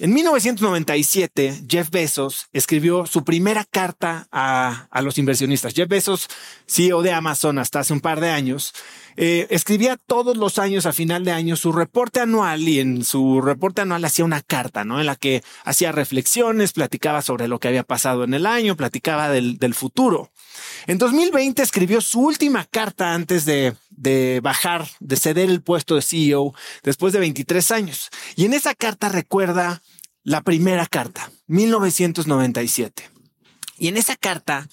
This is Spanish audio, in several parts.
En 1997, Jeff Bezos escribió su primera carta a, los inversionistas. Jeff Bezos, CEO de Amazon hasta hace un par de años, eh, escribía todos los años, a final de año, su reporte anual y en su reporte anual hacía una carta, ¿no? En la que hacía reflexiones, platicaba sobre lo que había pasado en el año, platicaba del, del futuro. En 2020 escribió su última carta antes de, de bajar, de ceder el puesto de CEO después de 23 años. Y en esa carta recuerda la primera carta, 1997. Y en esa carta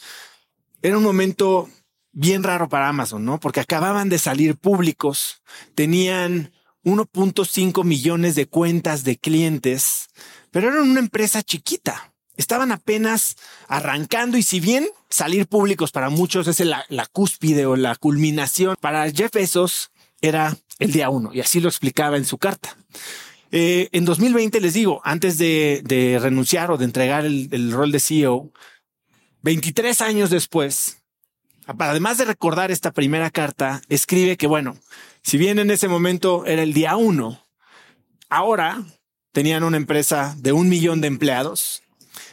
era un momento bien raro para Amazon, ¿no? Porque acababan de salir públicos, tenían 1.5 millones de cuentas de clientes, pero eran una empresa chiquita. Estaban apenas arrancando y si bien salir públicos para muchos es la, cúspide o la culminación, para Jeff Bezos era el día uno y así lo explicaba en su carta. Eh, en 2020 les digo, antes de, renunciar o de entregar el, el rol de CEO, 23 años después, además de recordar esta primera carta, escribe que, bueno, si bien en ese momento era el día uno, ahora tenían una empresa de un millón de empleados,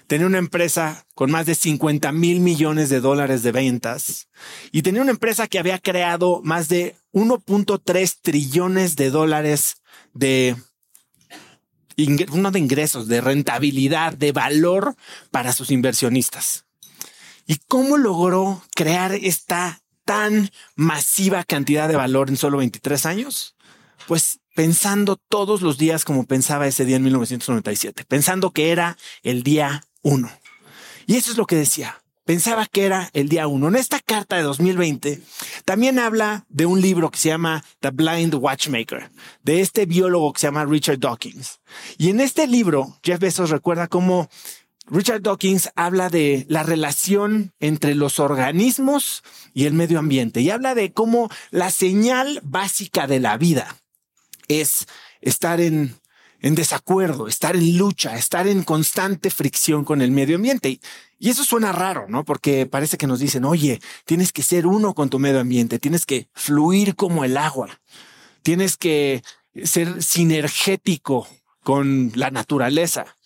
tenía una empresa con más de 50 mil millones de dólares de ventas y tenía una empresa que había creado más de 1.3 trillones de dólares de uno de ingresos, de rentabilidad, de valor para sus inversionistas. ¿Y cómo logró crear esta tan masiva cantidad de valor en solo 23 años? Pues pensando todos los días como pensaba ese día en 1997, pensando que era el día uno. Y eso es lo que decía. Pensaba que era el día uno. En esta carta de 2020 también habla de un libro que se llama The Blind Watchmaker, de este biólogo que se llama Richard Dawkins. Y en este libro, Jeff Bezos recuerda cómo Richard Dawkins habla de la relación entre los organismos y el medio ambiente y habla de cómo la señal básica de la vida es estar en en desacuerdo, estar en lucha, estar en constante fricción con el medio ambiente. Y eso suena raro, ¿no? Porque parece que nos dicen, oye, tienes que ser uno con tu medio ambiente, tienes que fluir como el agua, tienes que ser sinergético con la naturaleza.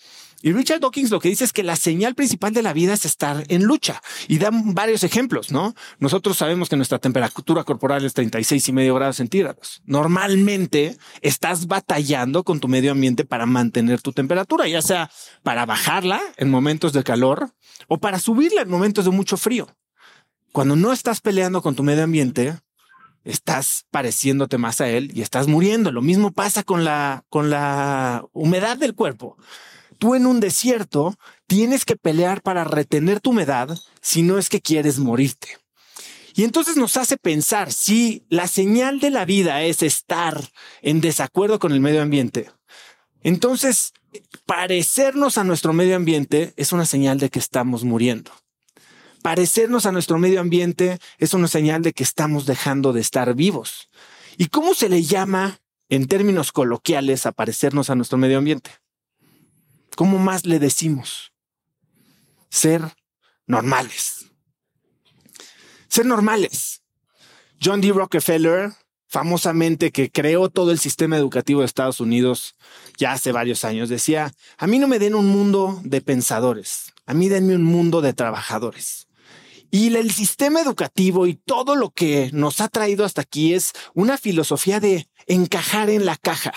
Y Richard Dawkins lo que dice es que la señal principal de la vida es estar en lucha y dan varios ejemplos, ¿no? Nosotros sabemos que nuestra temperatura corporal es 36 y medio grados centígrados. Normalmente estás batallando con tu medio ambiente para mantener tu temperatura, ya sea para bajarla en momentos de calor o para subirla en momentos de mucho frío. Cuando no estás peleando con tu medio ambiente, estás pareciéndote más a él y estás muriendo. Lo mismo pasa con la, con la humedad del cuerpo tú en un desierto tienes que pelear para retener tu humedad si no es que quieres morirte. Y entonces nos hace pensar si la señal de la vida es estar en desacuerdo con el medio ambiente. Entonces, parecernos a nuestro medio ambiente es una señal de que estamos muriendo. Parecernos a nuestro medio ambiente es una señal de que estamos dejando de estar vivos. ¿Y cómo se le llama en términos coloquiales a parecernos a nuestro medio ambiente? ¿Cómo más le decimos? Ser normales. Ser normales. John D. Rockefeller, famosamente que creó todo el sistema educativo de Estados Unidos ya hace varios años, decía, a mí no me den un mundo de pensadores, a mí denme un mundo de trabajadores. Y el sistema educativo y todo lo que nos ha traído hasta aquí es una filosofía de encajar en la caja.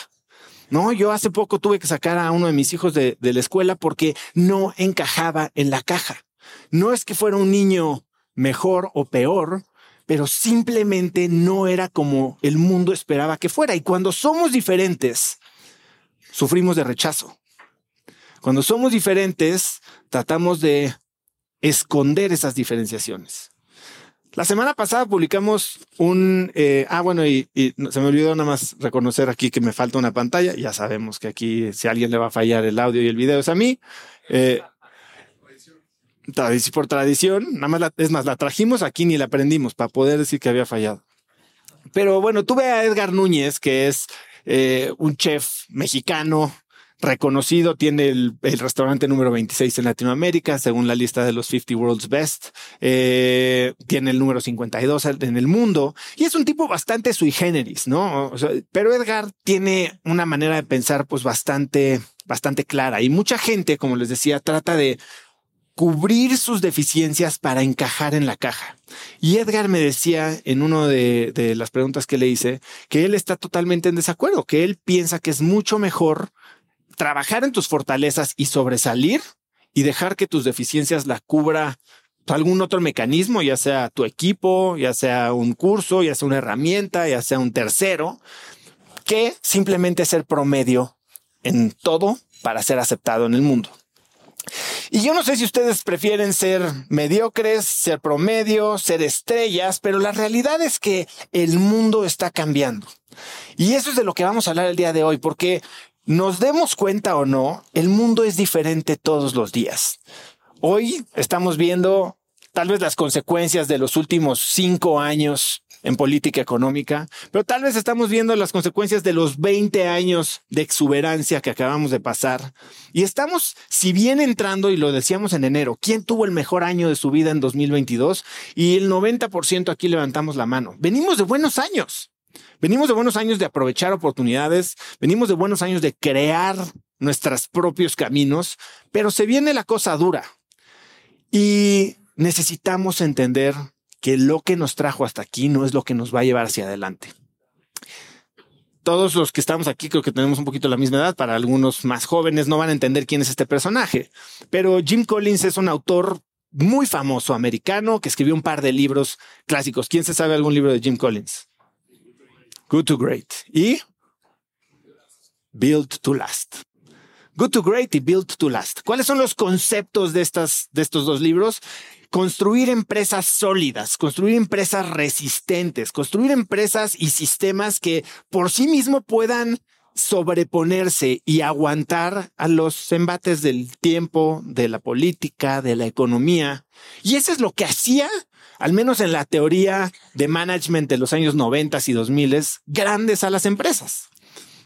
No, yo hace poco tuve que sacar a uno de mis hijos de, la escuela porque no encajaba en la caja. No es que fuera un niño mejor o peor, pero simplemente no era como el mundo esperaba que fuera. Y cuando somos diferentes, sufrimos de rechazo. Cuando somos diferentes, tratamos de esconder esas diferenciaciones. La semana pasada publicamos un, eh, ah, bueno, y, se me olvidó nada más reconocer aquí que me falta una pantalla. Ya sabemos que aquí, si alguien le va a fallar el audio y el video es a mí. Eh, por tradición, nada más es más, la trajimos aquí ni la aprendimos para poder decir que había fallado. Pero bueno, tuve a Edgar Núñez, que es eh, un chef mexicano reconocido, tiene el, restaurante número 26 en Latinoamérica, según la lista de los 50 World's Best, eh, tiene el número 52 en el mundo, y es un tipo bastante sui generis, ¿no? pero Edgar tiene una manera de pensar pues bastante, bastante clara, y mucha gente, como les decía, trata de cubrir sus deficiencias para encajar en la caja. Y Edgar me decía en una de, de, las preguntas que le hice que él está totalmente en desacuerdo, que él piensa que es mucho mejor trabajar en tus fortalezas y sobresalir y dejar que tus deficiencias la cubra algún otro mecanismo, ya sea tu equipo, ya sea un curso, ya sea una herramienta, ya sea un tercero, que simplemente ser promedio en todo para ser aceptado en el mundo. Y yo no sé si ustedes prefieren ser mediocres, ser promedio, ser estrellas, pero la realidad es que el mundo está cambiando. Y eso es de lo que vamos a hablar el día de hoy, porque nos demos cuenta o no, el mundo es diferente todos los días. Hoy estamos viendo tal vez las consecuencias de los últimos cinco años en política económica, pero tal vez estamos viendo las consecuencias de los 20 años de exuberancia que acabamos de pasar. Y estamos, si bien entrando, y lo decíamos en enero, ¿quién tuvo el mejor año de su vida en 2022? Y el 90% aquí levantamos la mano. Venimos de buenos años. Venimos de buenos años de aprovechar oportunidades, venimos de buenos años de crear nuestros propios caminos, pero se viene la cosa dura y necesitamos entender que lo que nos trajo hasta aquí no es lo que nos va a llevar hacia adelante. Todos los que estamos aquí creo que tenemos un poquito la misma edad, para algunos más jóvenes no van a entender quién es este personaje, pero Jim Collins es un autor muy famoso americano que escribió un par de libros clásicos. ¿Quién se sabe algún libro de Jim Collins? Good to Great y Build to Last. Good to Great y Build to Last. ¿Cuáles son los conceptos de, estas, de estos dos libros? Construir empresas sólidas, construir empresas resistentes, construir empresas y sistemas que por sí mismo puedan sobreponerse y aguantar a los embates del tiempo, de la política, de la economía. Y eso es lo que hacía al menos en la teoría de management de los años 90 y 2000, grandes a las empresas.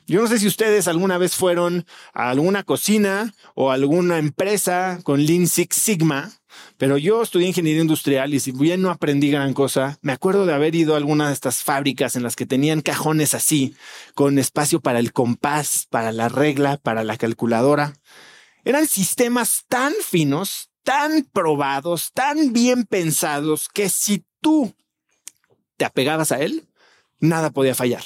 Yo no sé si ustedes alguna vez fueron a alguna cocina o alguna empresa con Lean Six Sigma, pero yo estudié ingeniería industrial y si bien no aprendí gran cosa, me acuerdo de haber ido a alguna de estas fábricas en las que tenían cajones así, con espacio para el compás, para la regla, para la calculadora. Eran sistemas tan finos, tan probados, tan bien pensados, que si tú te apegabas a él, nada podía fallar.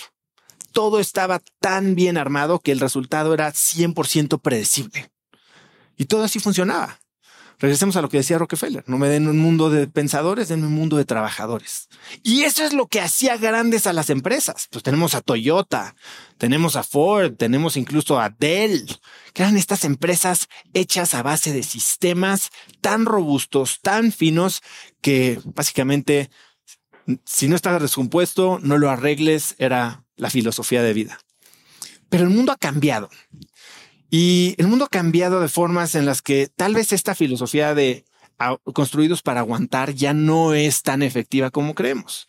Todo estaba tan bien armado que el resultado era 100% predecible. Y todo así funcionaba. Regresemos a lo que decía Rockefeller. No me den un mundo de pensadores, denme un mundo de trabajadores. Y eso es lo que hacía grandes a las empresas. Pues tenemos a Toyota, tenemos a Ford, tenemos incluso a Dell, que eran estas empresas hechas a base de sistemas tan robustos, tan finos, que básicamente, si no estaba descompuesto, no lo arregles, era la filosofía de vida. Pero el mundo ha cambiado. Y el mundo ha cambiado de formas en las que tal vez esta filosofía de construidos para aguantar ya no es tan efectiva como creemos.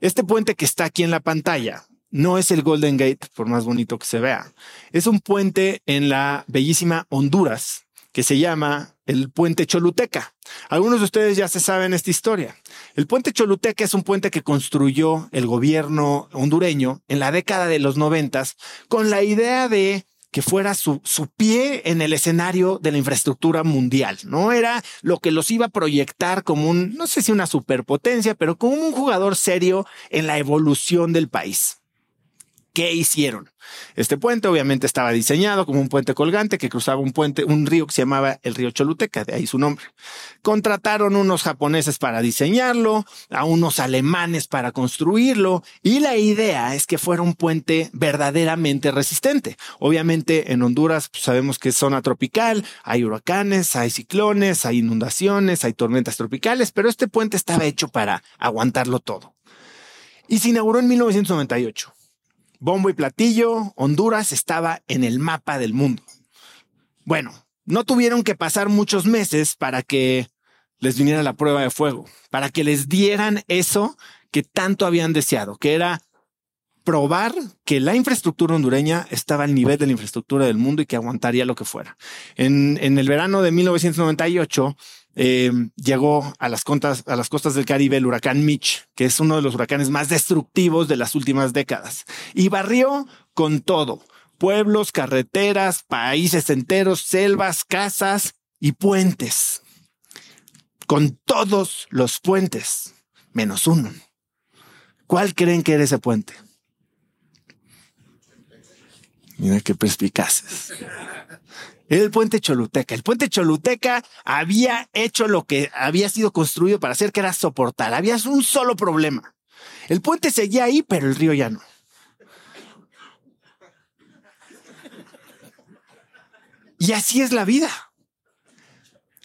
Este puente que está aquí en la pantalla no es el Golden Gate, por más bonito que se vea. Es un puente en la bellísima Honduras que se llama el puente Choluteca. Algunos de ustedes ya se saben esta historia. El puente Choluteca es un puente que construyó el gobierno hondureño en la década de los noventas con la idea de que fuera su, su pie en el escenario de la infraestructura mundial. No era lo que los iba a proyectar como un, no sé si una superpotencia, pero como un jugador serio en la evolución del país. ¿Qué hicieron? Este puente obviamente estaba diseñado como un puente colgante que cruzaba un puente, un río que se llamaba el río Choluteca, de ahí su nombre. Contrataron unos japoneses para diseñarlo, a unos alemanes para construirlo y la idea es que fuera un puente verdaderamente resistente. Obviamente en Honduras pues, sabemos que es zona tropical, hay huracanes, hay ciclones, hay inundaciones, hay tormentas tropicales, pero este puente estaba hecho para aguantarlo todo. Y se inauguró en 1998 bombo y platillo, Honduras estaba en el mapa del mundo. Bueno, no tuvieron que pasar muchos meses para que les viniera la prueba de fuego, para que les dieran eso que tanto habían deseado, que era probar que la infraestructura hondureña estaba al nivel de la infraestructura del mundo y que aguantaría lo que fuera. En, en el verano de 1998, eh, llegó a las, a las costas del Caribe el huracán Mitch, que es uno de los huracanes más destructivos de las últimas décadas, y barrió con todo, pueblos, carreteras, países enteros, selvas, casas y puentes, con todos los puentes, menos uno. ¿Cuál creen que era ese puente? Mira qué perspicaces el puente Choluteca. El puente Choluteca había hecho lo que había sido construido para hacer, que era soportar. Había un solo problema. El puente seguía ahí, pero el río ya no. Y así es la vida.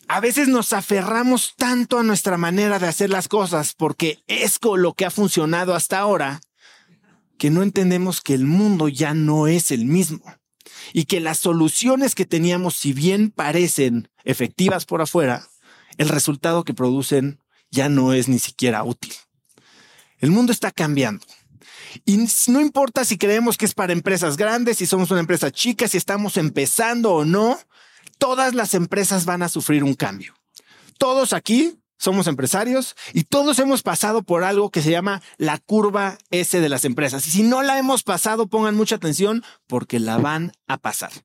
A veces nos aferramos tanto a nuestra manera de hacer las cosas porque es con lo que ha funcionado hasta ahora que no entendemos que el mundo ya no es el mismo y que las soluciones que teníamos, si bien parecen efectivas por afuera, el resultado que producen ya no es ni siquiera útil. El mundo está cambiando. Y no importa si creemos que es para empresas grandes, si somos una empresa chica, si estamos empezando o no, todas las empresas van a sufrir un cambio. Todos aquí somos empresarios y todos hemos pasado por algo que se llama la curva S de las empresas. Y si no la hemos pasado, pongan mucha atención porque la van a pasar.